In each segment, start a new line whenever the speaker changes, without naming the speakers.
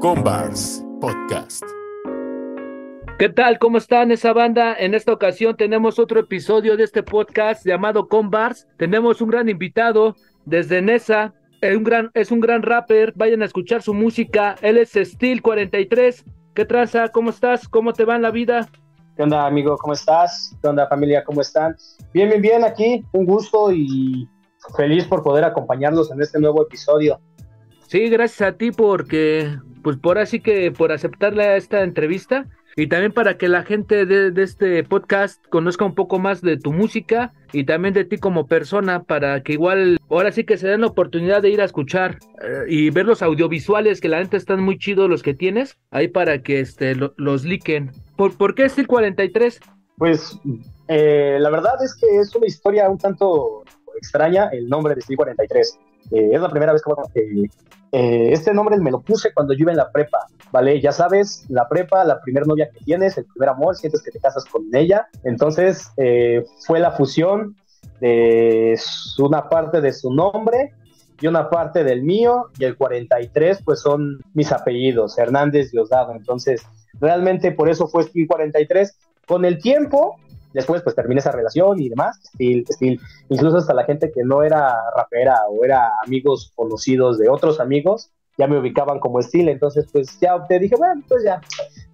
Combars Podcast.
¿Qué tal? ¿Cómo están esa banda? En esta ocasión tenemos otro episodio de este podcast llamado Combars. Tenemos un gran invitado desde Nesa. Es un gran, es un gran rapper. Vayan a escuchar su música. Él es Steel 43. ¿Qué traza? ¿Cómo estás? ¿Cómo te va en la vida?
¿Qué onda, amigo? ¿Cómo estás? ¿Qué onda, familia? ¿Cómo están? Bien, bien, bien, aquí. Un gusto y feliz por poder acompañarlos en este nuevo episodio.
Sí, gracias a ti porque, pues por así que por aceptarle esta entrevista y también para que la gente de, este podcast conozca un poco más de tu música y también de ti como persona para que igual ahora sí que se den la oportunidad de ir a escuchar eh, y ver los audiovisuales que la gente están muy chidos los que tienes ahí para que este lo, los liquen. ¿Por, ¿Por qué Steel 43?
Pues eh, la verdad es que es una historia un tanto extraña el nombre de Steel 43. Eh, es la primera vez que eh, este nombre me lo puse cuando yo iba en la prepa, ¿vale? Ya sabes, la prepa, la primera novia que tienes, el primer amor, sientes que te casas con ella. Entonces eh, fue la fusión de una parte de su nombre y una parte del mío, y el 43 pues son mis apellidos, Hernández Diosdado. Entonces, realmente por eso fue Steel 43. Con el tiempo, después pues terminé esa relación y demás, Steel, Steel, incluso hasta la gente que no era rapera o era amigos conocidos de otros amigos, ya me ubicaban como Steel, entonces pues ya te dije, bueno, pues ya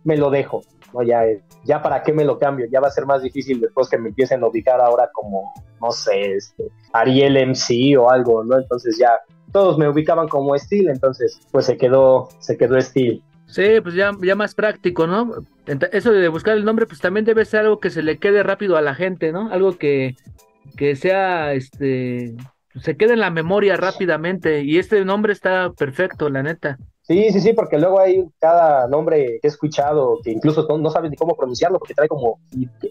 me lo dejo, ¿no? Ya, ya para qué me lo cambio, ya va a ser más difícil después que me empiecen a ubicar ahora como, no sé, este, Ariel MC o algo, ¿no? Entonces ya todos me ubicaban como Steel, entonces pues se quedó, se quedó Steel.
Sí, pues ya, ya más práctico, ¿no? Eso de buscar el nombre, pues también debe ser algo que se le quede rápido a la gente, ¿no? Algo que, que sea, este, se quede en la memoria rápidamente. Y este nombre está perfecto, la neta.
Sí, sí, sí, porque luego hay cada nombre que he escuchado que incluso no, no sabes ni cómo pronunciarlo porque trae como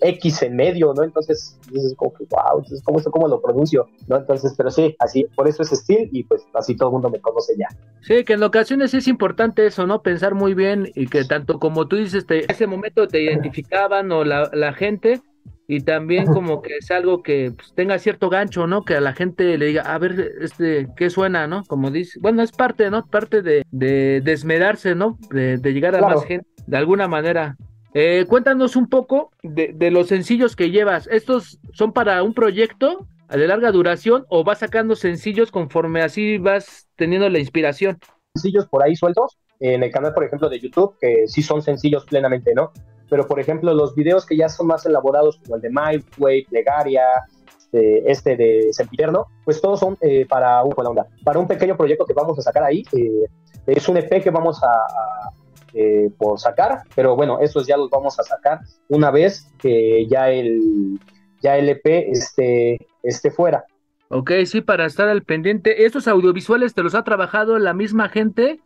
X en medio, ¿no? Entonces dices como que, wow, entonces, ¿cómo, ¿cómo lo pronuncio? ¿No? Entonces, pero sí, así, por eso es Steel y pues así todo el mundo me conoce ya.
Sí, que en ocasiones es importante eso, ¿no? Pensar muy bien y que tanto como tú dices, ese momento te identificaban o la gente y también como que es algo que pues, tenga cierto gancho, ¿no? Que a la gente le diga, a ver, este, ¿qué suena, no? Como dice, bueno, es parte, ¿no? Parte de, de, de esmerarse, ¿no? De, de llegar a claro. más gente, de alguna manera. Eh, cuéntanos un poco de, de, los sencillos que llevas. ¿Estos son para un proyecto de larga duración o vas sacando sencillos conforme así vas teniendo la inspiración?
Sencillos por ahí sueltos, en el canal, por ejemplo, de YouTube, que sí son sencillos plenamente, ¿no? Pero por ejemplo los videos que ya son más elaborados como el de Way, Plegaria, este, este de Sempiterno, pues todos son eh, para, un, para un pequeño proyecto que vamos a sacar ahí. Eh, es un EP que vamos a, a eh, por sacar, pero bueno, esos ya los vamos a sacar una vez que ya el, ya el EP esté, esté fuera.
Ok, sí, para estar al pendiente. ¿Estos audiovisuales te los ha trabajado la misma gente?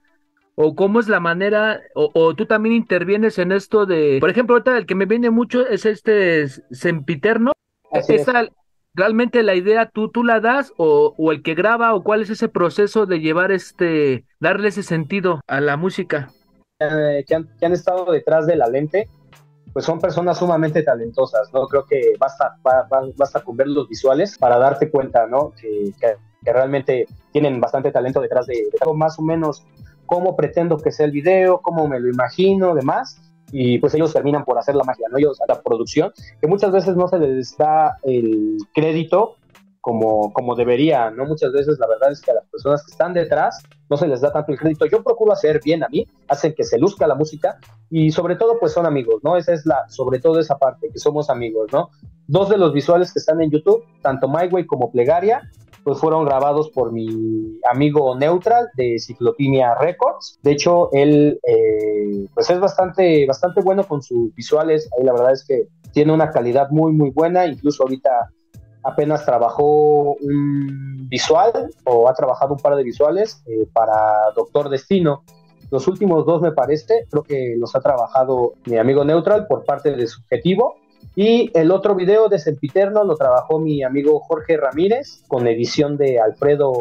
O cómo es la manera, o, o, tú también intervienes en esto de, por ejemplo, ahorita el que me viene mucho es este Sempiterno. Esa, es. ¿Realmente la idea tú, tú la das o, o, el que graba o cuál es ese proceso de llevar este, darle ese sentido a la música?
Eh, que, han, que han estado detrás de la lente, pues son personas sumamente talentosas, ¿no? Creo que basta, basta con ver los visuales para darte cuenta, ¿no? Que, que, que realmente tienen bastante talento detrás de, de algo más o menos cómo pretendo que sea el video, cómo me lo imagino, demás. Y pues ellos terminan por hacer la magia, ¿no? Ellos, la producción, que muchas veces no se les da el crédito como, como debería, ¿no? Muchas veces la verdad es que a las personas que están detrás no se les da tanto el crédito. Yo procuro hacer bien a mí, hacen que se luzca la música y sobre todo pues son amigos, ¿no? Esa es la, sobre todo esa parte, que somos amigos, ¿no? Dos de los visuales que están en YouTube, tanto My Way como Plegaria, pues fueron grabados por mi amigo Neutral de Ciclotimia Records. De hecho, él eh, pues es bastante, bastante bueno con sus visuales. Ahí la verdad es que tiene una calidad muy, muy buena. Incluso ahorita apenas trabajó un visual o ha trabajado un par de visuales eh, para Doctor Destino. Los últimos dos, me parece, creo que los ha trabajado mi amigo Neutral por parte de Subjetivo y el otro video de Sempiterno lo trabajó mi amigo Jorge Ramírez con edición de Alfredo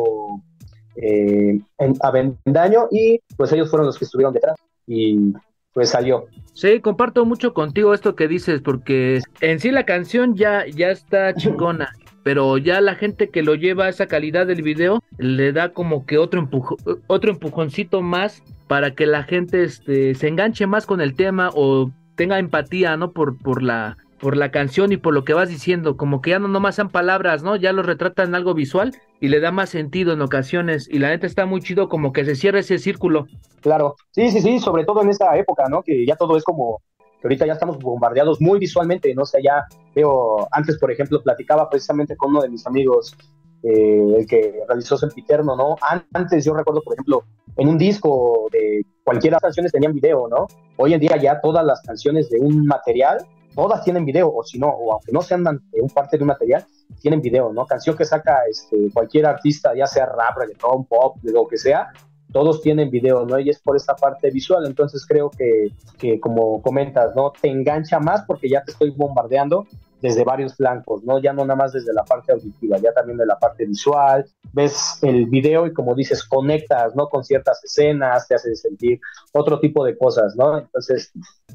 eh, Avendaño y pues ellos fueron los que estuvieron detrás y pues salió.
Sí, comparto mucho contigo esto que dices porque en sí la canción ya, ya está chingona. Pero ya la gente que lo lleva a esa calidad del video le da como que otro, empujo, otro empujoncito más para que la gente este, se enganche más con el tema o tenga empatía, ¿no? Por, por la por la canción y por lo que vas diciendo, como que ya no nomás sean palabras, ¿no? Ya lo retratan algo visual y le da más sentido en ocasiones y la neta está muy chido como que se cierra ese círculo.
Claro, sí, sí, sí, sobre todo en esta época, ¿no? Que ya todo es como, que ahorita ya estamos bombardeados muy visualmente, ¿no? O ya veo, antes por ejemplo platicaba precisamente con uno de mis amigos, eh, el que realizó Sempiterno, ¿no? Antes yo recuerdo, por ejemplo, en un disco de cualquiera de las canciones tenían video, ¿no? Hoy en día ya todas las canciones de un material todas tienen video, o si no, o aunque no sean un parte de un material, tienen video, ¿no? Canción que saca este, cualquier artista, ya sea rap, reggaeton, pop, lo que sea, todos tienen video, ¿no? Y es por esta parte visual, entonces creo que, que como comentas, ¿no? Te engancha más porque ya te estoy bombardeando desde varios flancos, ¿no? Ya no nada más desde la parte auditiva, ya también de la parte visual, ves el video y como dices, conectas, ¿no? Con ciertas escenas, te hace sentir otro tipo de cosas, ¿no? Entonces,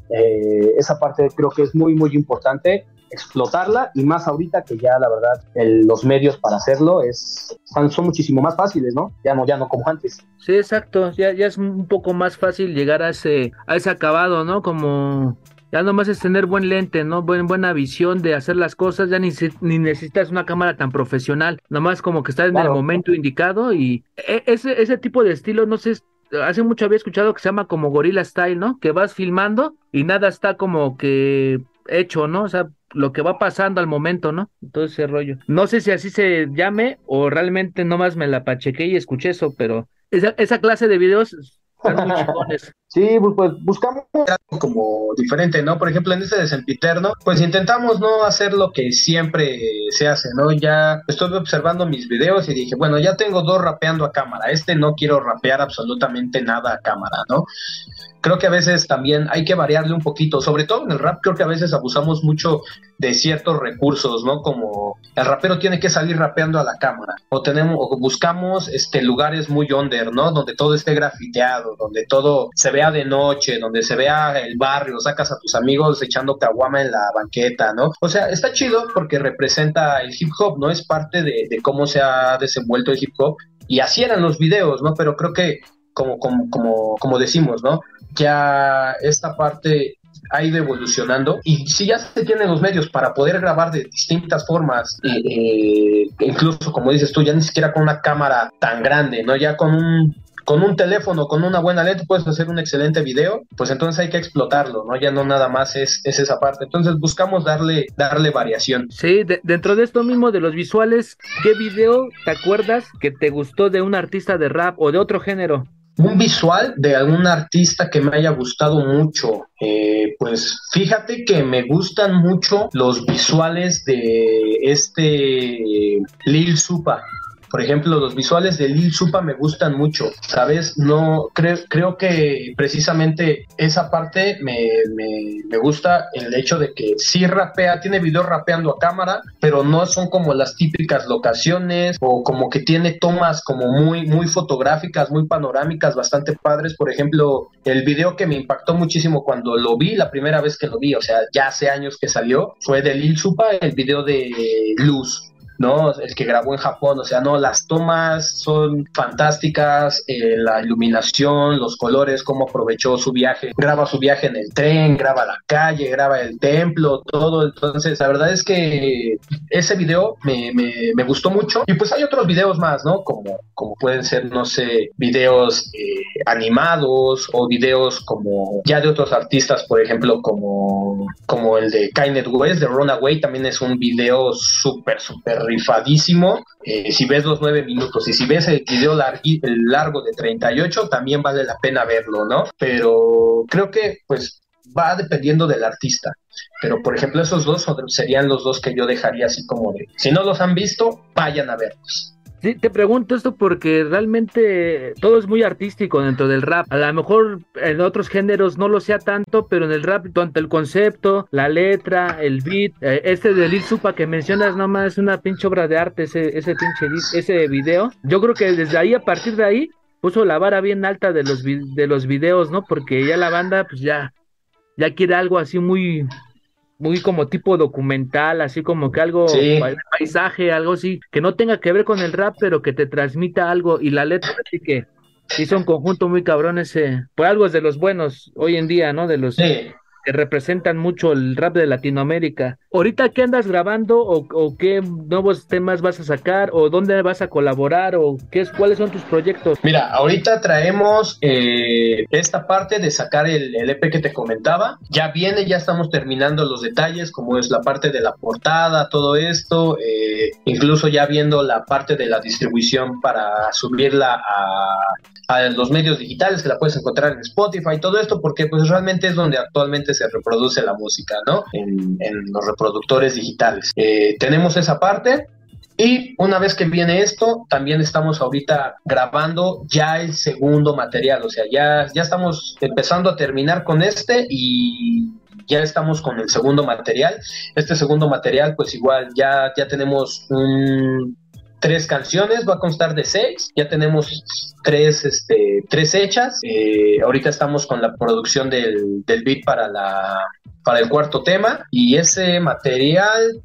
eh, esa parte creo que es muy, muy importante explotarla y más ahorita que ya la verdad los medios para hacerlo es son, son, muchísimo más fáciles, ¿no? Ya no ya no como antes.
Sí, exacto, ya, ya es un poco más fácil llegar a ese a ese acabado, ¿no? Como ya nomás es tener buen lente, ¿no? buena visión de hacer las cosas, ya ni, ni necesitas una cámara tan profesional, nomás como que estás en el momento indicado y e, ese, ese tipo de estilo, no sé, hace mucho había escuchado que se llama como Gorilla Style, ¿no? Que vas filmando y nada está como que hecho, ¿no? O sea, lo que va pasando al momento, ¿no? Todo ese rollo. No sé si así se llame o realmente nomás me la pachequé y escuché eso, pero esa, esa clase de videos
Sí, pues, buscamos algo como diferente, ¿no? Por ejemplo, en este de Sempiterno, pues intentamos no hacer lo que siempre se hace, ¿no? Ya estuve observando mis videos y dije, bueno, ya tengo dos rapeando a cámara, este no quiero rapear absolutamente nada a cámara, ¿no? creo que a veces también hay que variarle un poquito, sobre todo en el rap creo que a veces abusamos mucho de ciertos recursos, ¿no? Como el rapero tiene que salir rapeando a la cámara o tenemos o buscamos este lugares muy under, ¿no? Donde todo esté grafiteado, donde todo se vea de noche, donde se vea el barrio, sacas a tus amigos echando caguama en la banqueta, ¿no? O sea, está chido porque representa el hip hop, ¿no? Es parte de, cómo se ha desenvuelto el hip hop y así eran los videos, ¿no? Pero creo que como, como, como, como decimos, ¿no? ya esta parte ha ido evolucionando y si ya se tienen los medios para poder grabar de distintas formas, eh, incluso como dices tú, ya ni siquiera con una cámara tan grande, ¿no? Ya con un con un teléfono, con una buena lente puedes hacer un excelente video, pues entonces hay que explotarlo, ¿no? Ya no nada más es, es esa parte. Entonces buscamos darle, darle variación.
Sí, dentro de esto mismo de los visuales, ¿qué video te acuerdas que te gustó de un artista de rap o de otro género?
Un visual de algún artista que me haya gustado mucho. Eh, pues fíjate que me gustan mucho los visuales de este Lil Supa. Por ejemplo, los visuales de Lil Supa me gustan mucho, ¿sabes? No, creo, creo que precisamente esa parte me, me, gusta el hecho de que sí rapea, tiene videos rapeando a cámara, pero no son como las típicas locaciones o como que tiene tomas como muy, muy fotográficas, muy panorámicas, bastante padres. Por ejemplo, el video que me impactó muchísimo cuando lo vi, la primera vez que lo vi, o sea, ya hace años que salió, fue de Lil Supa, el video de Luz ¿no? El que grabó en Japón, o sea, no, las tomas son fantásticas, eh, la iluminación, los colores, cómo aprovechó su viaje, graba su viaje en el tren, graba la calle, graba el templo, todo, entonces la verdad es que ese video me, me, gustó mucho y pues hay otros videos más, ¿no? Como, como pueden ser, no sé, videos eh, animados o videos como ya de otros artistas, por ejemplo, como, como el de Kanye West, de Runaway, también es un video súper, súper rifadísimo. Eh, si ves los nueve minutos y si ves el video el largo de 38, también vale la pena verlo, ¿no? Pero creo que pues va dependiendo del artista. Pero por ejemplo, esos dos serían los dos que yo dejaría así como de, si no los han visto, vayan a verlos.
Sí, te pregunto esto porque realmente todo es muy artístico dentro del rap. A lo mejor en otros géneros no lo sea tanto, pero en el rap, tanto el concepto, la letra, el beat, eh, este de Lil Supa que mencionas nomás es una pinche obra de arte, ese, ese pinche ese video. Yo creo que desde ahí, a partir de ahí, puso la vara bien alta de los, de los videos, ¿no? Porque ya la banda, pues ya, ya quiere algo así muy, muy como tipo documental, así como que algo, paisaje, algo así, que no tenga que ver con el rap, pero que te transmita algo y la letra así que hizo un conjunto muy cabrón ese, pues algo es de los buenos hoy en día, ¿no? De los que representan mucho el rap de Latinoamérica. ¿Ahorita qué andas grabando o, qué nuevos temas vas a sacar o dónde vas a colaborar o qué es, cuáles son tus proyectos?
Mira, ahorita traemos eh, esta parte de sacar el, EP que te comentaba. Ya viene, ya estamos terminando los detalles, como es la parte de la portada, todo esto, eh, incluso ya viendo la parte de la distribución para subirla a, los medios digitales que la puedes encontrar en Spotify, todo esto, porque pues realmente es donde actualmente se reproduce la música, ¿no? En, los reproductores digitales. Eh, tenemos esa parte. Y una vez que viene esto, también estamos ahorita grabando ya el segundo material, o sea, ya, ya estamos empezando a terminar con este y ya estamos con el segundo material. Este segundo material, pues igual ya, ya tenemos un, tres canciones, va a constar de seis, ya tenemos tres, este, tres hechas, eh, ahorita estamos con la producción del, del beat para, la, para el cuarto tema. Y ese material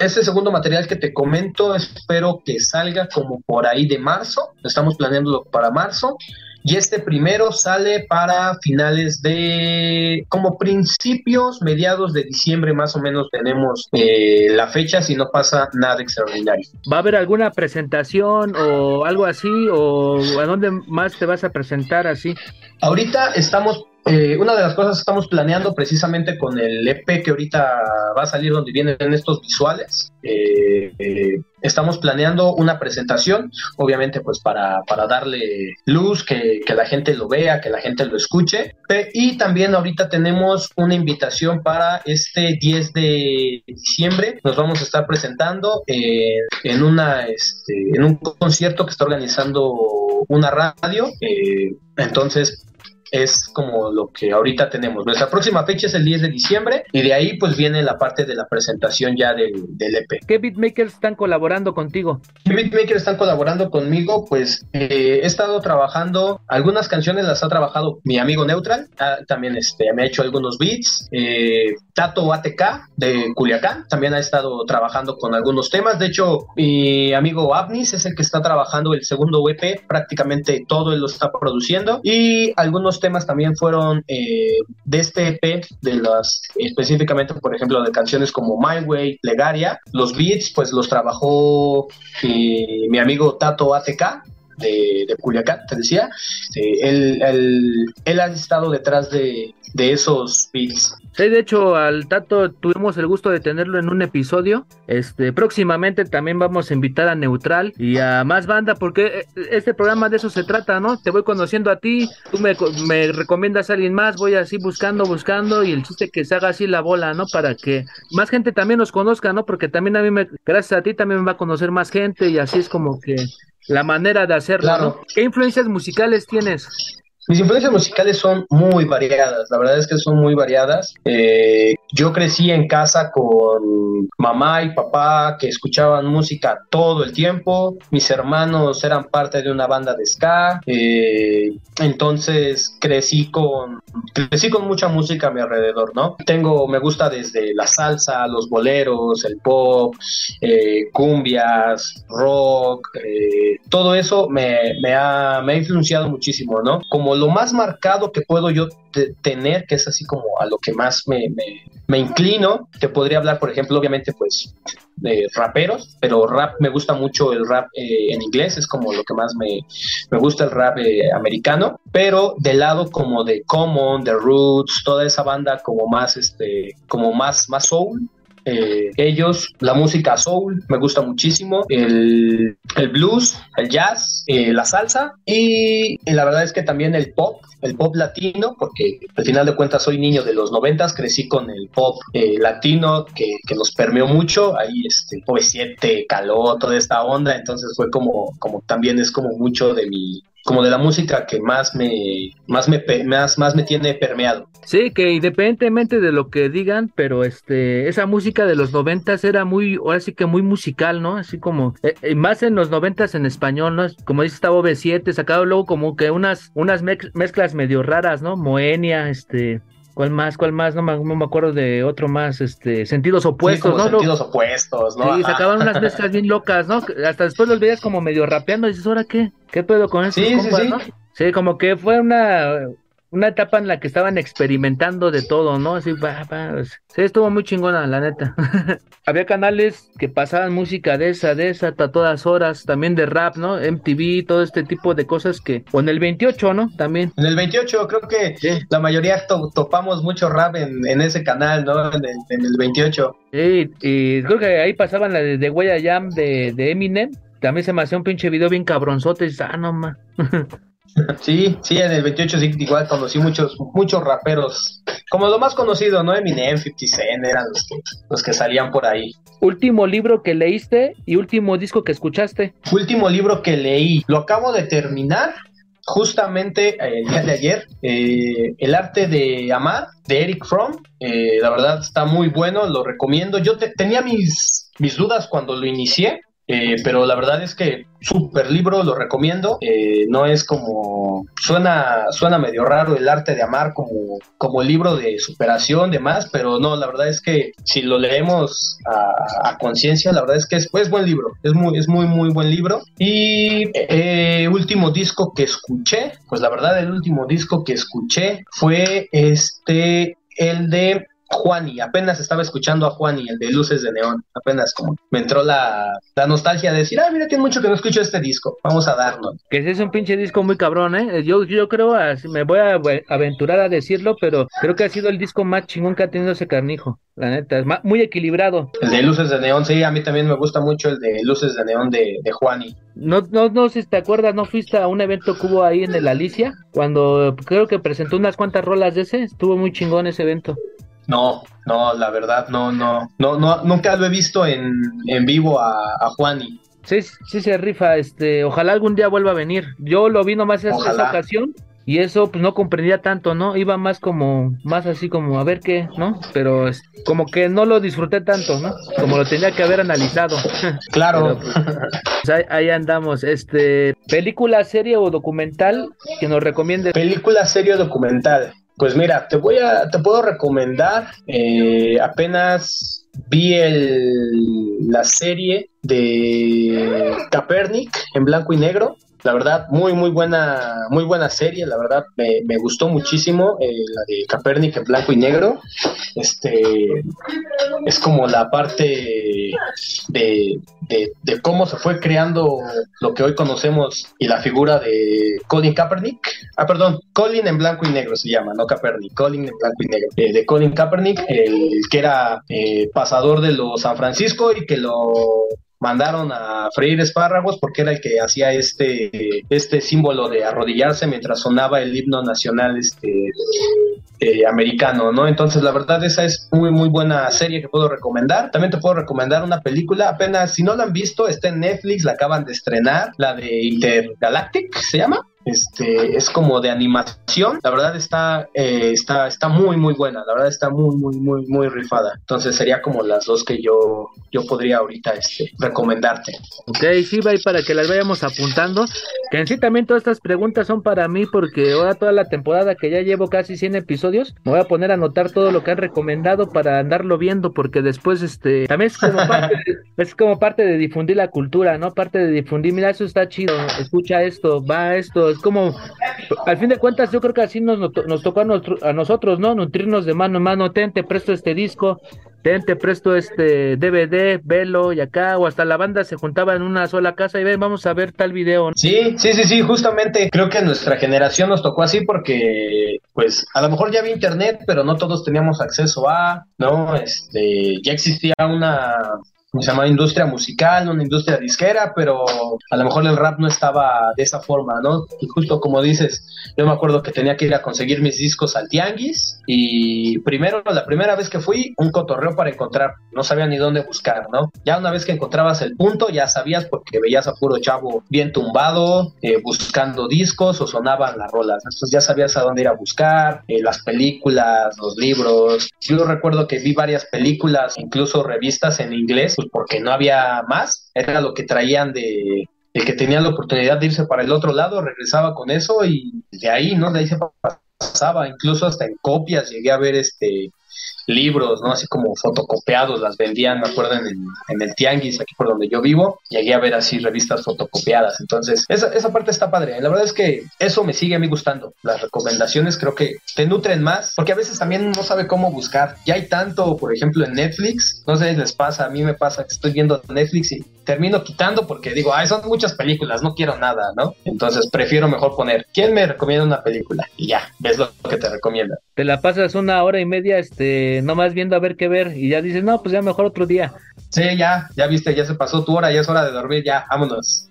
ese segundo material que te comento, espero que salga como por ahí de marzo. Estamos planeándolo para marzo y este primero sale para finales de, como principios, mediados de diciembre más o menos tenemos eh, la fecha si no pasa nada extraordinario.
¿Va a haber alguna presentación o algo así o a dónde más te vas a presentar así?
Ahorita estamos eh, una de las cosas que estamos planeando precisamente con el EP que ahorita va a salir donde vienen estos visuales, eh, eh, estamos planeando una presentación, obviamente pues para, para darle luz, que, que, la gente lo vea, que la gente lo escuche. Y también ahorita tenemos una invitación para este 10 de diciembre. Nos vamos a estar presentando en, una, este, en un concierto que está organizando una radio. entonces es como lo que ahorita tenemos. Nuestra próxima fecha es el 10 de diciembre y de ahí pues viene la parte de la presentación ya del, del EP.
¿Qué beatmakers están colaborando contigo?
¿Qué beatmakers están colaborando conmigo? Pues eh, he estado trabajando, algunas canciones las ha trabajado mi amigo Neutral, ah, también este, me ha hecho algunos beats. Eh, Tato ATK de Culiacán también ha estado trabajando con algunos temas. De hecho, mi amigo Abnis es el que está trabajando el segundo EP, prácticamente todo él lo está produciendo y algunos temas también fueron eh, de este EP, de las, específicamente, por ejemplo, de canciones como My Way, Legaria. Los beats, pues los trabajó mi, mi amigo Tato ATK, de, de, Culiacán, te decía, eh, él, él, ha estado detrás de, de esos beats.
Sí, de hecho, al Tato tuvimos el gusto de tenerlo en un episodio. Este, próximamente también vamos a invitar a Neutral y a más banda, porque eh, este programa de eso se trata, ¿no? Te voy conociendo a ti, tú me, me recomiendas a alguien más, voy así buscando, buscando, y el chiste que se haga así la bola, ¿no? Para que más gente también nos conozca, ¿no? Porque también a mí, me, gracias a ti, también me va a conocer más gente, y así es como que la manera de hacerlo, ¿no? ¿Qué influencias musicales tienes?
Mis influencias musicales son muy variadas, la verdad es que son muy variadas. Eh, yo crecí en casa con mamá y papá que escuchaban música todo el tiempo. Mis hermanos eran parte de una banda de ska. Eh, entonces crecí con, crecí con mucha música a mi alrededor, ¿no? Tengo, me gusta desde la salsa, los boleros, el pop, eh, cumbias, rock, todo eso me, me, ha, me ha influenciado muchísimo, ¿no? Como lo más marcado que puedo yo tener, que es así como a lo que más me, me, inclino, te podría hablar, por ejemplo, obviamente, pues, de raperos, pero rap, me gusta mucho el rap eh, en inglés, es como lo que más me, me gusta el rap eh, americano, pero del lado como de Common, The Roots, toda esa banda como más, este, como más, más soul, eh, ellos, la música soul me gusta muchísimo, el, el blues, el jazz, eh, la salsa. Y, la verdad es que también el pop, el pop latino, porque al final de cuentas soy niño de los noventas, crecí con el pop eh, latino que, que, nos permeó mucho, ahí este, OV7, Caló, toda esta onda, entonces fue como, como también es como mucho de mi, como de la música que más me más me más, más me tiene permeado.
Sí, que independientemente de lo que digan, pero este esa música de los noventas era muy ahora sí que muy musical, ¿no? Así como eh, eh, más en los noventas en español, ¿no? Como dice estaba B7, sacado luego como que unas unas mezclas medio raras, ¿no? Moenia, este ¿Cuál más? ¿Cuál más? No me, no me acuerdo de otro más, este, sentidos opuestos, ¿no?
Sentidos opuestos, ¿no?
Sí, sacaban unas mezclas bien locas, ¿no? Hasta después los veías como medio rapeando y dices, ¿ahora qué? ¿Qué pedo con eso? Sí, sí, sí. Sí, como que fue una, una etapa en la que estaban experimentando de todo, ¿no? Así, va, va, sí, estuvo muy chingona, la neta. Había canales que pasaban música de esa, de esa, a todas horas, también de rap, ¿no? MTV, todo este tipo de cosas que, o en el 28, ¿no? También.
En el 28 creo que
Sí.
la mayoría to- topamos mucho rap en, en ese canal, ¿no? En el, en el 28.
Sí, y creo que ahí pasaban la de, de Huella Jam de, de Eminem. También se me hacía un pinche video bien cabronzote. Y ah, no, ma.
Sí, sí, en el 28 sí, igual conocí muchos, muchos raperos. Como lo más conocido, ¿no? Eminem, 50 Cent eran los que, los que salían por ahí.
Último libro que leíste y último disco que escuchaste.
Último libro que leí, lo acabo de terminar justamente eh, el día de ayer, eh, El arte de amar, de Eric Fromm. Eh, la verdad está muy bueno, lo recomiendo. Yo te- tenía mis, mis dudas cuando lo inicié, eh, pero la verdad es que super libro, lo recomiendo. Eh, no es como, suena, suena medio raro el arte de amar como, como libro de superación, demás, pero no, la verdad es que si lo leemos a, conciencia, la verdad es que es, es buen libro, es muy, es muy, muy buen libro. Y eh, último disco que escuché, pues la verdad el último disco que escuché fue este, el de Juani, apenas estaba escuchando a Juani, el de Luces de Neón, apenas como me entró la, la nostalgia de decir, ah, mira, tiene mucho que no escucho este disco, vamos a darnos.
Que sí es un pinche disco muy cabrón, ¿eh? Yo, yo creo, así me voy a ave- aventurar a decirlo, pero creo que ha sido el disco más chingón que ha tenido ese carnijo. La neta, es muy equilibrado.
El de Luces de Neón, sí, a mí también me gusta mucho el de Luces de Neón de, de Juani.
No, no, no sé si te acuerdas, ¿no fuiste a un evento que hubo ahí en el Alicia? Cuando creo que presentó unas cuantas rolas de ese, estuvo muy chingón ese evento.
No, no, la verdad, no, no, no, no nunca lo he visto en, en vivo a, a Juani.
Sí, sí se rifa, este, ojalá algún día vuelva a venir. Yo lo vi nomás esa,
Ojalá.
esa ocasión y eso pues no comprendía tanto, ¿no? Iba más como, más así como a ver qué, ¿no? Pero como que no lo disfruté tanto, ¿no? Como lo tenía que haber analizado.
Claro,
Pero, Pues ahí, ahí andamos, este, película, serie o documental que nos recomiende.
película, serie o documental. Pues mira, te voy a, te puedo recomendar, eh, apenas vi el, la serie de Capernic en blanco y negro. La verdad, muy, muy buena, muy buena serie, la verdad, me, gustó muchísimo eh, la de Capernic en blanco y negro. Este es como la parte de, de, de cómo se fue creando lo que hoy conocemos y la figura de Colin Kaepernick. Ah, perdón, Colin en blanco y negro se llama, no Kaepernick, Colin en blanco y negro. Eh, de Colin Kaepernick, el que era eh, pasador de los San Francisco y que lo mandaron a freír espárragos porque era el que hacía este, este símbolo de arrodillarse mientras sonaba el himno nacional este, eh, americano, ¿no? Entonces, la verdad, esa es muy, muy buena serie que puedo recomendar. También te puedo recomendar una película, apenas, si no la han visto, está en Netflix, la acaban de estrenar, la de Intergalactic, ¿se llama? Este, es como de animación, la verdad está, eh, está, está muy, muy buena, la verdad está muy, muy, muy, muy rifada. Entonces sería como las dos que yo, yo podría ahorita este, recomendarte.
Ok, sí, va para que las vayamos apuntando. Que en sí también todas estas preguntas son para mí porque ahora toda la temporada que ya llevo casi 100 episodios, me voy a poner a anotar todo lo que han recomendado para andarlo viendo porque después este también es como parte de, es como parte de difundir la cultura, ¿no? Parte de difundir, mira, eso está chido, escucha esto, va esto, es como al fin de cuentas yo creo que así nos, nos tocó a, nosotros, a nosotros, ¿no? Nutrirnos de mano en mano, ten, te presto este disco, ten, te presto este DVD, velo y acá, o hasta la banda se juntaba en una sola casa y ven, vamos a ver tal video.
Sí, sí, sí, sí, justamente creo que nuestra generación nos tocó así porque, pues, a lo mejor ya había internet, pero no todos teníamos acceso a, ¿no? Este, ya existía una, ¿cómo se llama? Industria musical, una industria disquera, pero a lo mejor el rap no estaba de esa forma, ¿no? Y justo como dices, yo me acuerdo que tenía que ir a conseguir mis discos al tianguis y primero, la primera vez que fui, un cotorreo para encontrar, no sabía ni dónde buscar, ¿no? Ya una vez que encontrabas el punto, ya sabías porque veías a puro chavo bien tumbado, eh, buscando discos o sonaban las rolas, entonces ya sabías a dónde ir a buscar, eh, las películas, los libros. Yo recuerdo que vi varias películas, incluso revistas en inglés, pues porque no había más, era lo que traían de, el que tenía la oportunidad de irse para el otro lado regresaba con eso y de ahí, ¿no? De ahí se pasaba, incluso hasta en copias llegué a ver este libros, ¿no? Así como fotocopiados, las vendían, me acuerdo, en el, en el Tianguis, aquí por donde yo vivo, llegué a ver así revistas fotocopiadas. Entonces, esa, esa parte está padre. La verdad es que eso me sigue a mí gustando. Las recomendaciones creo que te nutren más, porque a veces también no sabe cómo buscar. Ya hay tanto, por ejemplo, en Netflix, no sé si les pasa, a mí me pasa que estoy viendo Netflix y termino quitando porque digo, ay, son muchas películas, no quiero nada, ¿no? Entonces prefiero mejor poner, ¿quién me recomienda una película? Y ya, ves lo que te recomienda.
Te la pasas una hora y media, este, nomás viendo a ver qué ver y ya dices, no, pues ya mejor otro día.
Sí, ya, ya viste, ya se pasó tu hora, ya es hora de dormir, ya, vámonos.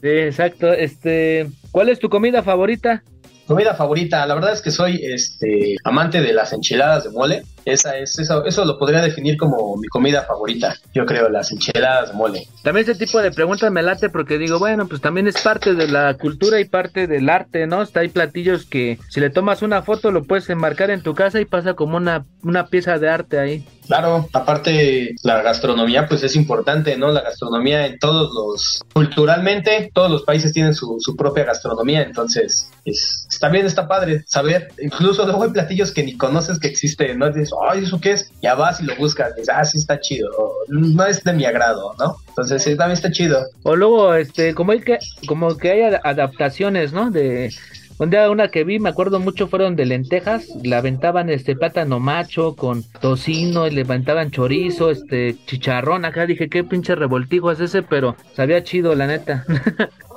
Sí, exacto. Este, ¿cuál es tu comida favorita?
Comida favorita, la verdad es que soy este amante de las enchiladas de mole. Esa es, eso, eso lo podría definir como mi comida favorita, yo creo, las enchiladas de mole.
También ese tipo de preguntas me late porque digo, bueno, pues también es parte de la cultura y parte del arte, ¿no? Está hay platillos que si le tomas una foto lo puedes enmarcar en tu casa y pasa como una, una pieza de arte ahí.
Claro, aparte la gastronomía pues es importante, ¿no? La gastronomía en todos los, culturalmente, todos los países tienen su, su propia gastronomía, entonces es, también está padre saber, incluso luego hay platillos que ni conoces que existen, ¿no? Dices, ay, ¿eso qué es? Ya vas y lo buscas, dices, ah, sí está chido, no es de mi agrado, ¿no? Entonces sí, también está chido.
O luego, este, como hay que, como que hay adaptaciones, ¿no? De un día una que vi, me acuerdo mucho, fueron de lentejas, la aventaban este plátano macho con tocino, y le aventaban chorizo, este chicharrón, acá dije, qué pinche revoltijo es ese, pero sabía chido, la neta.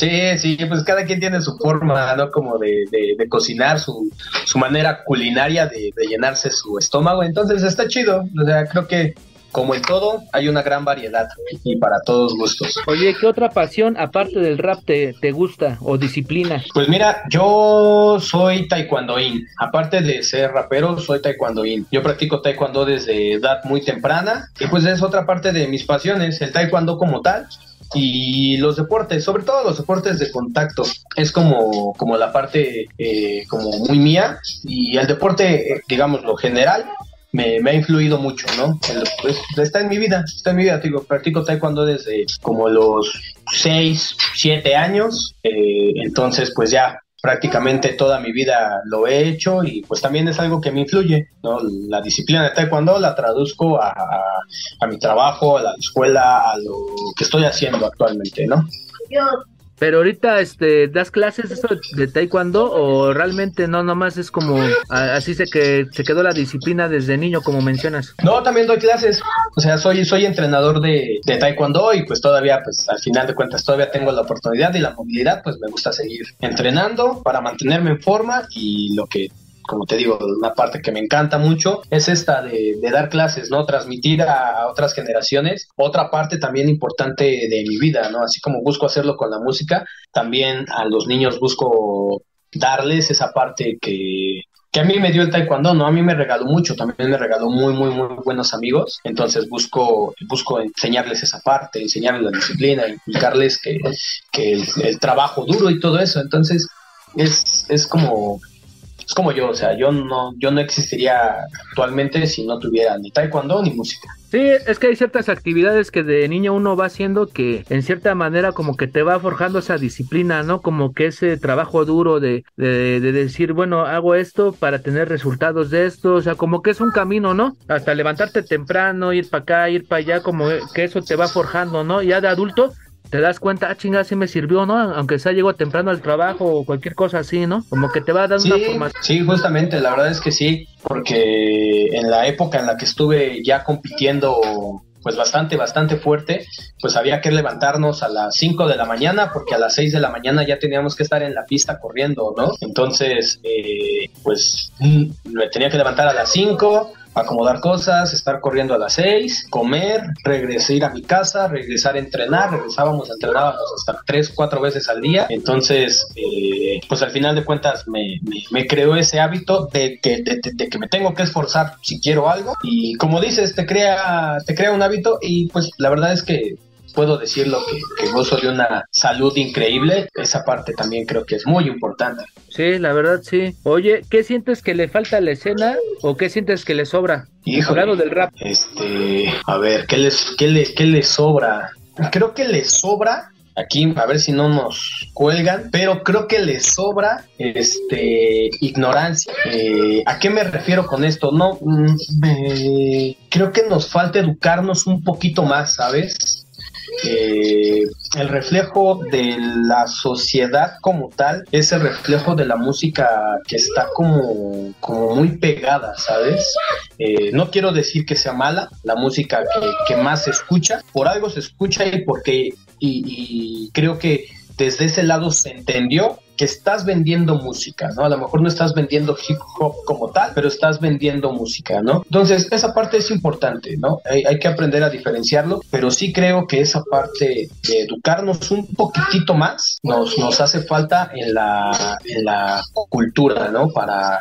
Sí, sí, pues cada quien tiene su forma, ¿no? Como de, de, cocinar, su, su manera culinaria de, de, llenarse su estómago. Entonces está chido. O sea, creo que como en todo, hay una gran variedad y para todos gustos.
Oye, ¿qué otra pasión aparte del rap te, te gusta o disciplina?
Pues mira, yo soy taekwondoín. Aparte de ser rapero, soy taekwondoín. Yo practico taekwondo desde edad muy temprana y pues es otra parte de mis pasiones, el taekwondo como tal y los deportes, sobre todo los deportes de contacto, es como, como la parte eh, como muy mía y el deporte, eh, digamos, lo general, me, ha influido mucho, ¿no? Pues, está en mi vida, está en mi vida, digo, practico taekwondo desde como los 6, 7 años, eh, entonces pues ya prácticamente toda mi vida lo he hecho y pues también es algo que me influye, ¿no? La disciplina de taekwondo la traduzco a, a mi trabajo, a la escuela, a lo que estoy haciendo actualmente, ¿no?
Pero ahorita, este, ¿das clases eso de taekwondo o realmente no, nomás es como, así se que se quedó la disciplina desde niño, como mencionas?
No, también doy clases. O sea, soy, soy entrenador de, de taekwondo y pues todavía, pues al final de cuentas, todavía tengo la oportunidad y la movilidad, pues me gusta seguir entrenando para mantenerme en forma y lo que como te digo, una parte que me encanta mucho es esta de, dar clases, ¿no? Transmitir a, otras generaciones. Otra parte también importante de mi vida, ¿no? Así como busco hacerlo con la música, también a los niños busco darles esa parte que, que a mí me dio el taekwondo, ¿no? A mí me regaló mucho, también me regaló muy, muy, muy buenos amigos. Entonces busco, busco enseñarles esa parte, enseñarles la disciplina, inculcarles que, que el, el, trabajo duro y todo eso. Entonces es, es como es como yo, o sea, yo no, yo no existiría actualmente si no tuviera ni taekwondo ni música.
Sí, es que hay ciertas actividades que de niño uno va haciendo que en cierta manera como que te va forjando esa disciplina, ¿no? Como que ese trabajo duro de, de, de decir, bueno, hago esto para tener resultados de esto, o sea, como que es un camino, ¿no? Hasta levantarte temprano, ir para acá, ir para allá, como que eso te va forjando, ¿no? Ya de adulto te das cuenta, ah, chinga, sí me sirvió, ¿no? Aunque sea llegó temprano al trabajo o cualquier cosa así, ¿no? Como que te va a dar una formación.
Sí, justamente, la verdad es que sí, porque en la época en la que estuve ya compitiendo pues bastante, bastante fuerte, pues había que levantarnos a las 5 de la mañana porque a las 6 de la mañana ya teníamos que estar en la pista corriendo, ¿no? Entonces, eh, pues mm, me tenía que levantar a las 5, acomodar cosas, estar corriendo a las seis, comer, regresar a mi casa, regresar a entrenar, regresábamos, entrenábamos hasta tres, cuatro veces al día. Entonces, eh, pues al final de cuentas me, me, creó ese hábito de que, de, que me tengo que esforzar si quiero algo. Y como dices, te crea, te crea un hábito y pues la verdad es que puedo decirlo que, que gozo de una salud increíble, esa parte también creo que es muy importante.
Sí, la verdad sí. Oye, ¿qué sientes que le falta a la escena o qué sientes que le sobra?
Híjole,
del rap.
Este, a ver, ¿qué les, qué le, qué le sobra? Creo que le sobra aquí a ver si no nos cuelgan, pero creo que les sobra este ignorancia. Eh, ¿A qué me refiero con esto? No, mm, creo que nos falta educarnos un poquito más, ¿sabes? Eh, el reflejo de la sociedad como tal es el reflejo de la música que está como, como muy pegada, ¿sabes? Eh, no quiero decir que sea mala, la música que, más se escucha, por algo se escucha y porque y creo que desde ese lado se entendió que estás vendiendo música, ¿no? A lo mejor no estas vendiendo hip hop como tal, pero estás vendiendo música, ¿no? Entonces, esa parte es importante, ¿no? Hay, que aprender a diferenciarlo, pero sí creo que esa parte de educarnos un poquitito más nos, nos hace falta en la, en la cultura, ¿no? Para,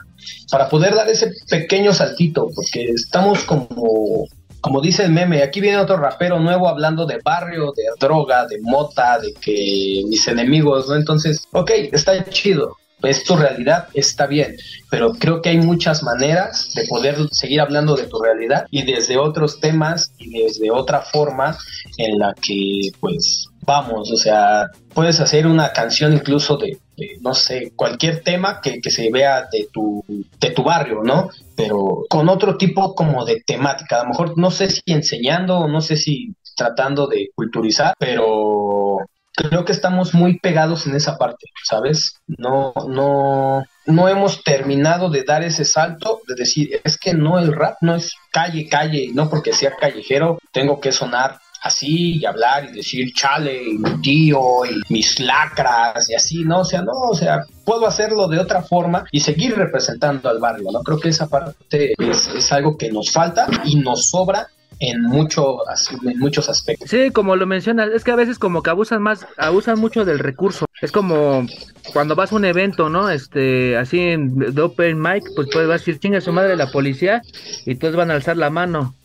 para poder dar ese pequeño saltito, porque estamos como como dice el meme, aquí viene otro rapero nuevo hablando de barrio, de droga, de mota, de que mis enemigos, ¿no? Entonces, ok, está chido, es tu realidad, está bien, pero creo que hay muchas maneras de poder seguir hablando de tu realidad y desde otros temas y desde otra forma en la que, pues, vamos, o sea, puedes hacer una canción incluso de, no sé, cualquier tema que, que, se vea de tu, de tu barrio, ¿no? Pero con otro tipo como de temática, a lo mejor no sé si enseñando, no sé si tratando de culturizar, pero creo que estamos muy pegados en esa parte, ¿sabes? No, no, no hemos terminado de dar ese salto de decir, es que no, el rap no es calle, calle, no porque sea callejero, tengo que sonar así y hablar y decir chale y mi tío y mis lacras y así, ¿no? O sea, no, o sea, puedo hacerlo de otra forma y seguir representando al barrio, ¿no? Creo que esa parte es, es algo que nos falta y nos sobra en, mucho, en muchos aspectos.
Sí, como lo mencionas, es que a veces como que abusan más, abusan mucho del recurso. Es como cuando vas a un evento, ¿no? Este, así en de Open Mic, pues puedes decir chinga su madre la policía y todos van a alzar la mano.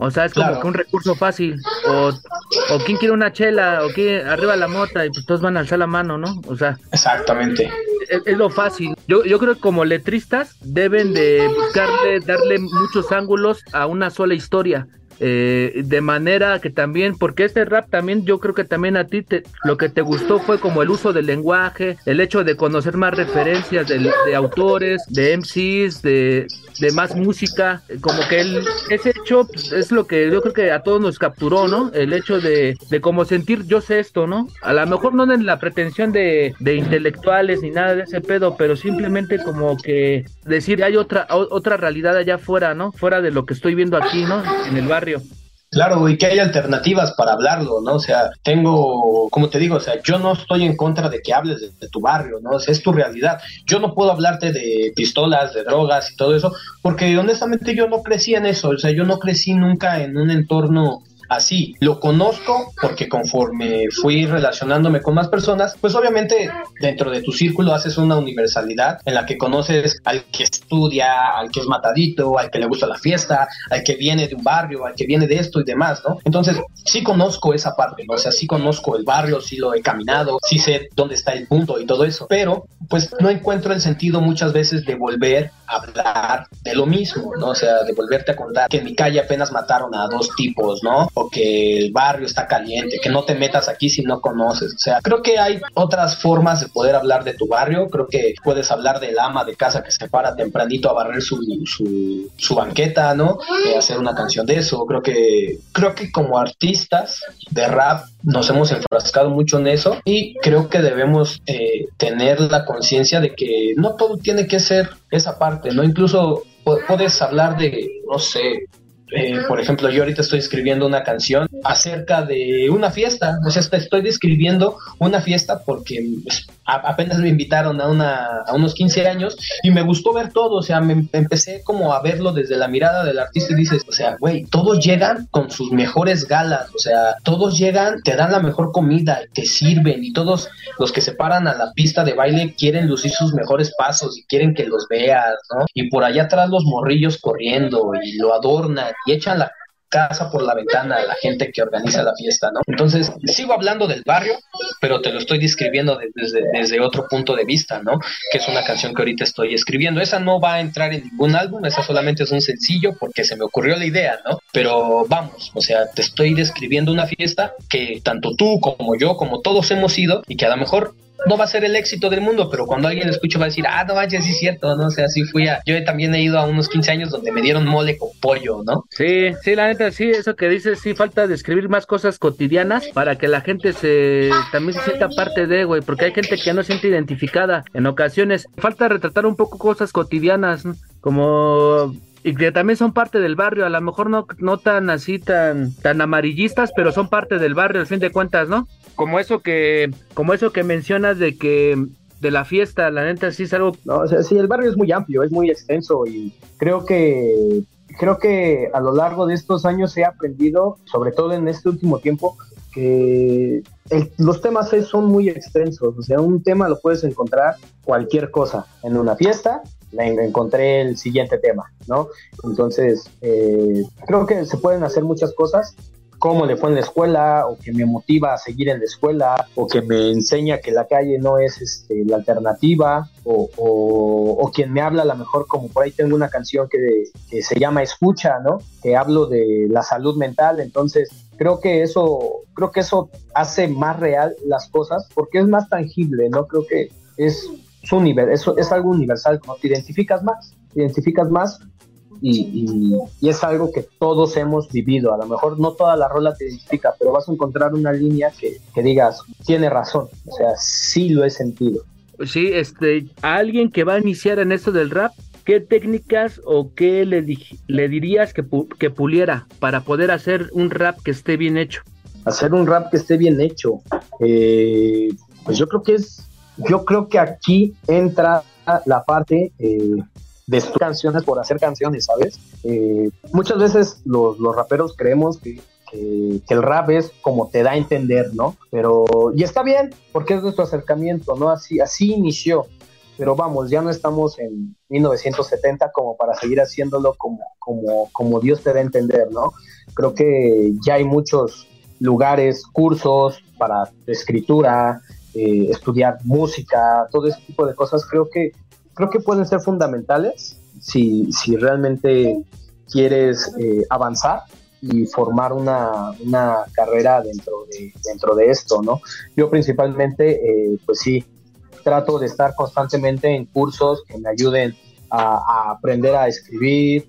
O sea, es como que un recurso fácil. O, o quién quiere una chela, o quién arriba la mota, y pues todos van a alzar la mano, ¿no? O sea.
Exactamente.
Es, lo fácil. Yo, yo creo que como letristas deben de buscarle, darle muchos ángulos a una sola historia. Eh, de manera que también, porque este rap también yo creo que también a ti te, lo que te gustó fue como el uso del lenguaje, el hecho de conocer más referencias de, autores, de MCs, de, más música, como que ese hecho pues, es lo que yo creo que a todos nos capturó, ¿no? El hecho de, de como sentir yo sé esto, ¿no? A lo mejor no en la pretensión de, de intelectuales ni nada de ese pedo, pero simplemente como que decir hay otra, otra realidad allá afuera, ¿no? Fuera de lo que estoy viendo aquí, ¿no? En el barrio.
Claro, y que hay alternativas para hablarlo, ¿no? O sea, tengo, como te digo, o sea, yo no estoy en contra de que hables de, tu barrio, ¿no? Es tu realidad. Yo no puedo hablarte de pistolas, de drogas y todo eso, porque honestamente yo no crecí en eso, o sea, yo no crecí nunca en un entorno así. Lo conozco porque conforme fui relacionándome con más personas, pues obviamente dentro de tu círculo haces una universalidad en la que conoces al que estudia, al que es matadito, al que le gusta la fiesta, al que viene de un barrio, al que viene de esto y demás, ¿no? Entonces, sí conozco esa parte, ¿no? O sea, sí conozco el barrio, sí lo he caminado, sí sé dónde está el punto y todo eso, pero pues no encuentro el sentido muchas veces de volver hablar de lo mismo, ¿no? O sea, de volverte a contar que en mi calle apenas mataron a dos tipos, ¿no? que el barrio está caliente, que no te metas aquí si no conoces. O sea, creo que hay otras formas de poder hablar de tu barrio. Creo que puedes hablar del ama de casa que se para tempranito a barrer su, su, banqueta, ¿no? Eh, hacer una canción de eso. Creo que, creo que como artistas de rap nos hemos enfrascado mucho en eso y creo que debemos eh, tener la conciencia de que no todo tiene que ser esa parte, ¿no? Incluso puedes hablar de, no sé, eh, por ejemplo, yo ahorita estoy escribiendo una canción acerca de una fiesta, o sea, estoy describiendo una fiesta porque pues, apenas me invitaron a, una, a unos 15 años y me gustó ver todo, o sea, me empecé como a verlo desde la mirada del artista y dices, o sea, güey, todos llegan con sus mejores galas, o sea, todos llegan, te dan la mejor comida, te sirven y todos los que se paran a la pista de baile quieren lucir sus mejores pasos y quieren que los veas, ¿no? Y por allá atrás los morrillos corriendo y lo adornan y echan la casa por la ventana a la gente que organiza la fiesta, ¿no? Entonces, sigo hablando del barrio, pero te lo estoy describiendo desde, desde otro punto de vista, ¿no? Que es una canción que ahorita estoy escribiendo. Esa no va a entrar en ningún álbum, esa solamente es un sencillo porque se me ocurrió la idea, ¿no? Pero vamos, o sea, te estoy describiendo una fiesta que tanto tú como yo, como todos hemos ido y que a lo mejor no va a ser el éxito del mundo, pero cuando alguien lo va a decir, ah, no vaya, sí es cierto, ¿no? O sea, así fui a. Yo también he ido a unos 15 años donde me dieron mole con pollo, ¿no?
Sí, sí, la neta, sí, eso que dices, sí, falta describir más cosas cotidianas para que la gente se también se sienta parte de, güey, porque hay gente que no se siente identificada en ocasiones. Falta retratar un poco cosas cotidianas, como y que también son parte del barrio, a lo mejor no, no tan así, tan, tan amarillistas, pero son parte del barrio al fin de cuentas, ¿no? Como eso que, como eso que mencionas de que de la fiesta, la neta sí es algo.
No, o sea, sí, el barrio es muy amplio, es muy extenso y creo que creo que a lo largo de estos años he aprendido, sobre todo en este último tiempo, que los temas son muy extensos. O sea, un tema lo puedes encontrar cualquier cosa en una fiesta encontré el siguiente tema, ¿no? Entonces, eh, creo que se pueden hacer muchas cosas, cómo le fue en la escuela, o que me motiva a seguir en la escuela, o que me enseña que la calle no es este, la alternativa, o, o, quien me habla a lo mejor, como por ahí tengo una canción que, que se llama Escucha, ¿no? Que hablo de la salud mental, entonces creo que eso, creo que eso hace más real las cosas, porque es más tangible, ¿no? Creo que es eso es algo universal, ¿no? Te identificas más, te identificas más y, es algo que todos hemos vivido. A lo mejor no toda la rola te identifica, pero vas a encontrar una línea que, digas, tiene razón, o sea, sí lo he sentido.
Sí, este, a alguien que va a iniciar en esto del rap, ¿qué técnicas o qué le, le dirías que, que puliera para poder hacer un rap que esté bien hecho?
Hacer un rap que esté bien hecho. Eh, pues yo creo que es yo creo que aquí entra la parte eh, de canciones por hacer canciones, ¿sabes? Eh, muchas veces los, raperos creemos que, el rap es como te da a entender, ¿no? Pero, y está bien, porque es nuestro acercamiento, ¿no? Así, así inició. Pero vamos, ya no estamos en 1970 como para seguir haciéndolo como, como, como Dios te da a entender, ¿no? Creo que ya hay muchos lugares, cursos para escritura, eh, estudiar música, todo ese tipo de cosas, creo que, creo que pueden ser fundamentales si, si realmente quieres eh, avanzar y formar una, una, carrera dentro de, dentro de esto, ¿no? Yo principalmente, eh, pues sí, trato de estar constantemente en cursos que me ayuden a, aprender a escribir,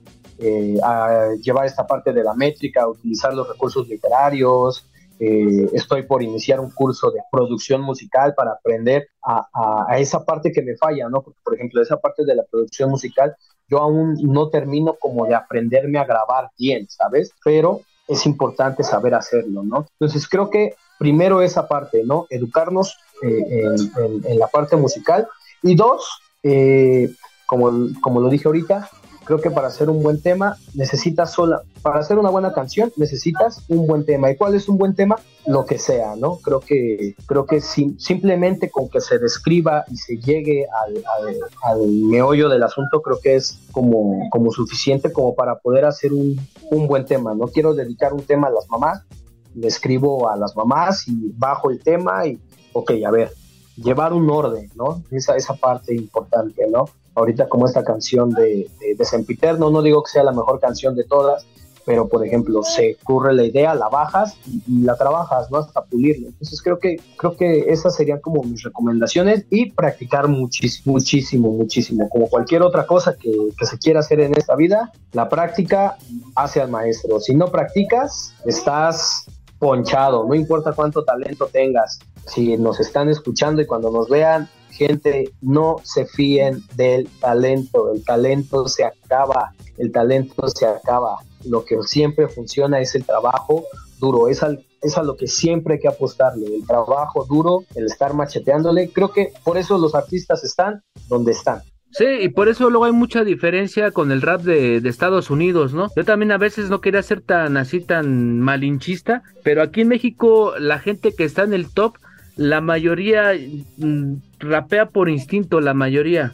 a llevar esta parte de la métrica, a utilizar los recursos literarios, eh, estoy por iniciar un curso de producción musical para aprender a, esa parte que me falla, ¿no? Porque, por ejemplo, esa parte de la producción musical, yo aún no termino como de aprenderme a grabar bien, ¿sabes? Pero es importante saber hacerlo, ¿no? Entonces creo que primero esa parte, ¿no? Educarnos eh, en, la parte musical. Y dos, eh, como, como lo dije ahorita, creo que para hacer un buen tema necesitas sola, para hacer una buena canción necesitas un buen tema. ¿Y cuál es un buen tema? Lo que sea, ¿no? Creo que, creo que simplemente con que se describa y se llegue al, al, meollo del asunto, creo que es como, como suficiente como para poder hacer un, un buen tema. No quiero dedicar un tema a las mamás, le escribo a las mamás y bajo el tema y, ok, a ver, llevar un orden, ¿no? Esa, esa parte importante, ¿no? Ahorita como esta canción de, de, Sempiterno, no digo que sea la mejor canción de todas, pero por ejemplo, se ocurre la idea, la bajas y, la trabajas, ¿no? Hasta pulirla. Entonces creo que, creo que esas serían como mis recomendaciones y practicar muchísimo, muchísimo, muchísimo. Como cualquier otra cosa que, que se quiera hacer en esta vida, la práctica hace al maestro. Si no practicas, estás ponchado, no importa cuánto talento tengas. Si nos están escuchando y cuando nos vean, gente, no se fíen del talento, el talento se acaba, el talento se acaba. Lo que siempre funciona es el trabajo duro, es, es a lo que siempre hay que apostarle, el trabajo duro, el estar macheteándole. Creo que por eso los artistas están donde están.
Sí, y por eso luego hay mucha diferencia con el rap de, de, Estados Unidos, ¿no? Yo también a veces no quería ser tan así, tan malinchista, pero aquí en México la gente que está en el top la mayoría mm, rapea por instinto, la mayoría.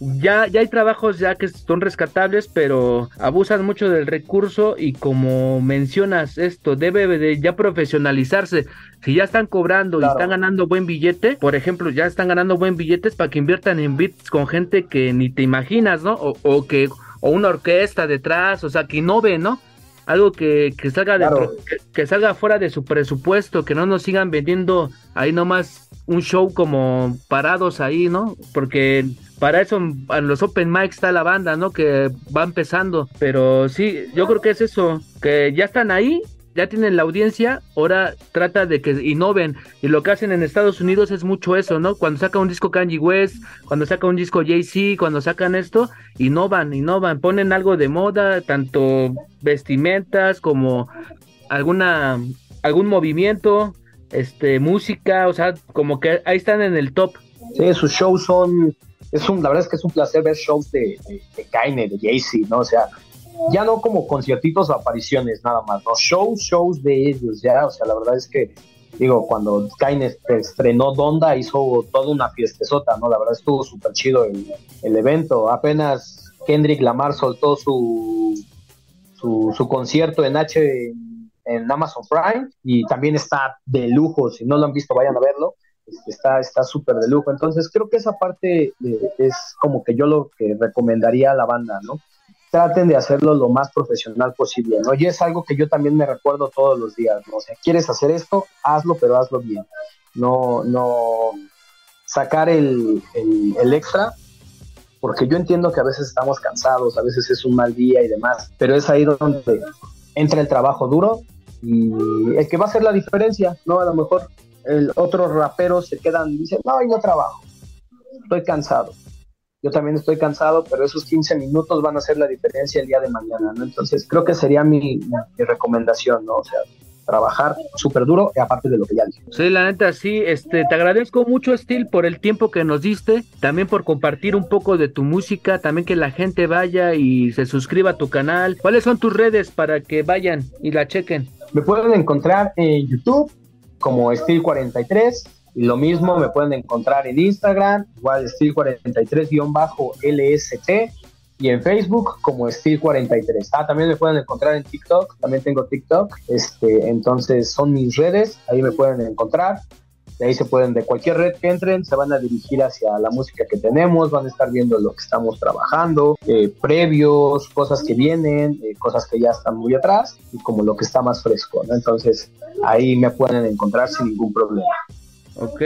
ya, ya hay trabajos ya que son rescatables, pero abusan mucho del recurso y como mencionas esto, debe de ya profesionalizarse. Si ya están cobrando y están ganando buen billete, por ejemplo, ya están ganando buen billetes para que inviertan en bits con gente que ni te imaginas, ¿no? O, o que o una orquesta detrás, o sea, que innove, ¿no? algo que, que salga que, salga fuera de su presupuesto, que no nos sigan vendiendo ahí nomás un show como parados ahí, ¿no? Porque para eso en los open mics está la banda, ¿no? Que va empezando, pero sí, yo creo que es eso, que ya están ahí ya tienen la audiencia, ahora trata de que innoven. Y lo que hacen en Estados Unidos es mucho eso, ¿no? Cuando saca un disco Kanye West, cuando saca un disco Jay-Z, cuando sacan esto, innovan, innovan, ponen algo de moda, tanto vestimentas como alguna algún movimiento, este música, o sea, como que ahí están en el top.
Sí, sus shows son es un la verdad es que es un placer ver shows de, de, de Kanye, de Jay-Z, ¿no? O sea, ya no como conciertitos o apariciones nada más, ¿no? Shows, shows de ellos, ya, o sea, la verdad es que, digo, cuando Skynet estrenó Donda hizo toda una fiestezota, ¿no? La verdad estuvo súper chido el, el, evento, apenas Kendrick Lamar soltó su, su, su concierto en H en Amazon Prime y también está de lujo, si no lo han visto vayan a verlo, este, está está súper de lujo, entonces creo que esa parte eh, es como que yo lo que recomendaría a la banda, ¿no? traten de hacerlo lo más profesional posible, ¿no? Y es algo que yo también me recuerdo todos los días, ¿no? O sea, quieres hacer esto, hazlo, pero hazlo bien. No, no sacar el, el, extra, porque yo entiendo que a veces estamos cansados, a veces es un mal día y demás, pero es ahí donde entra el trabajo duro y el que va a hacer la diferencia, ¿no? A lo mejor el otros raperos se quedan y dicen, no, yo trabajo, estoy cansado yo también estoy cansado, pero esos 15 minutos van a hacer la diferencia el día de mañana, ¿no? Entonces, creo que sería mi, recomendación, ¿no? O sea, trabajar súper duro, y aparte de lo que ya dije.
Sí, la neta, sí, este, te agradezco mucho, Steel, por el tiempo que nos diste, también por compartir un poco de tu música, también que la gente vaya y se suscriba a tu canal. ¿Cuáles son tus redes para que vayan y la chequen?
Me pueden encontrar en YouTube como Steel43, y lo mismo me pueden encontrar en Instagram, igual Steel43-LST y en Facebook como Steel43. Ah, también me pueden encontrar en TikTok, también tengo TikTok. Este, entonces son mis redes, ahí me pueden encontrar. De ahí se pueden, de cualquier red que entren, se van a dirigir hacia la música que tenemos, van a estar viendo lo que estamos trabajando, eh, previos, cosas que vienen, eh, cosas que ya están muy atrás y como lo que está más fresco. ¿no? Entonces ahí me pueden encontrar sin ningún problema.
Ok,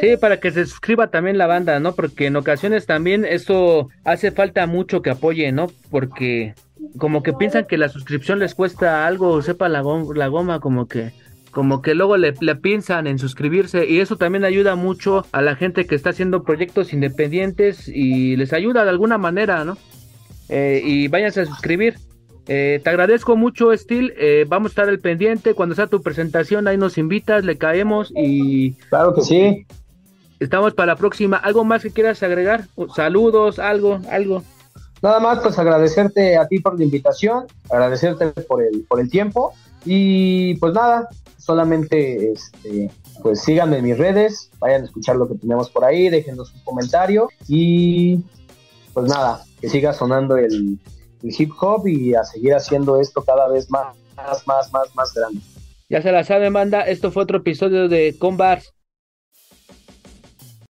sí, para que se suscriba también la banda, ¿no? Porque en ocasiones también eso hace falta mucho que apoye, ¿no? Porque como que piensan que la suscripción les cuesta algo, sepa la, la goma, como que como que luego le, le, piensan en suscribirse y eso también ayuda mucho a la gente que está haciendo proyectos independientes y les ayuda de alguna manera, ¿no? Eh, y váyanse a suscribir. Eh, te agradezco mucho, Steel. Eh, vamos a estar al pendiente. Cuando sea tu presentación, ahí nos invitas, le caemos y.
Claro que sí.
Estamos para la próxima. ¿Algo más que quieras agregar? Saludos, algo, algo.
Nada más, pues agradecerte a ti por la invitación, agradecerte por el, por el tiempo y pues nada, solamente este, pues síganme en mis redes, vayan a escuchar lo que tenemos por ahí, déjenos un comentario y pues nada, que siga sonando el, el hip hop y a seguir haciendo esto cada vez más, más, más, más, más grande.
Ya se la saben, banda. Esto fue otro episodio de Combars.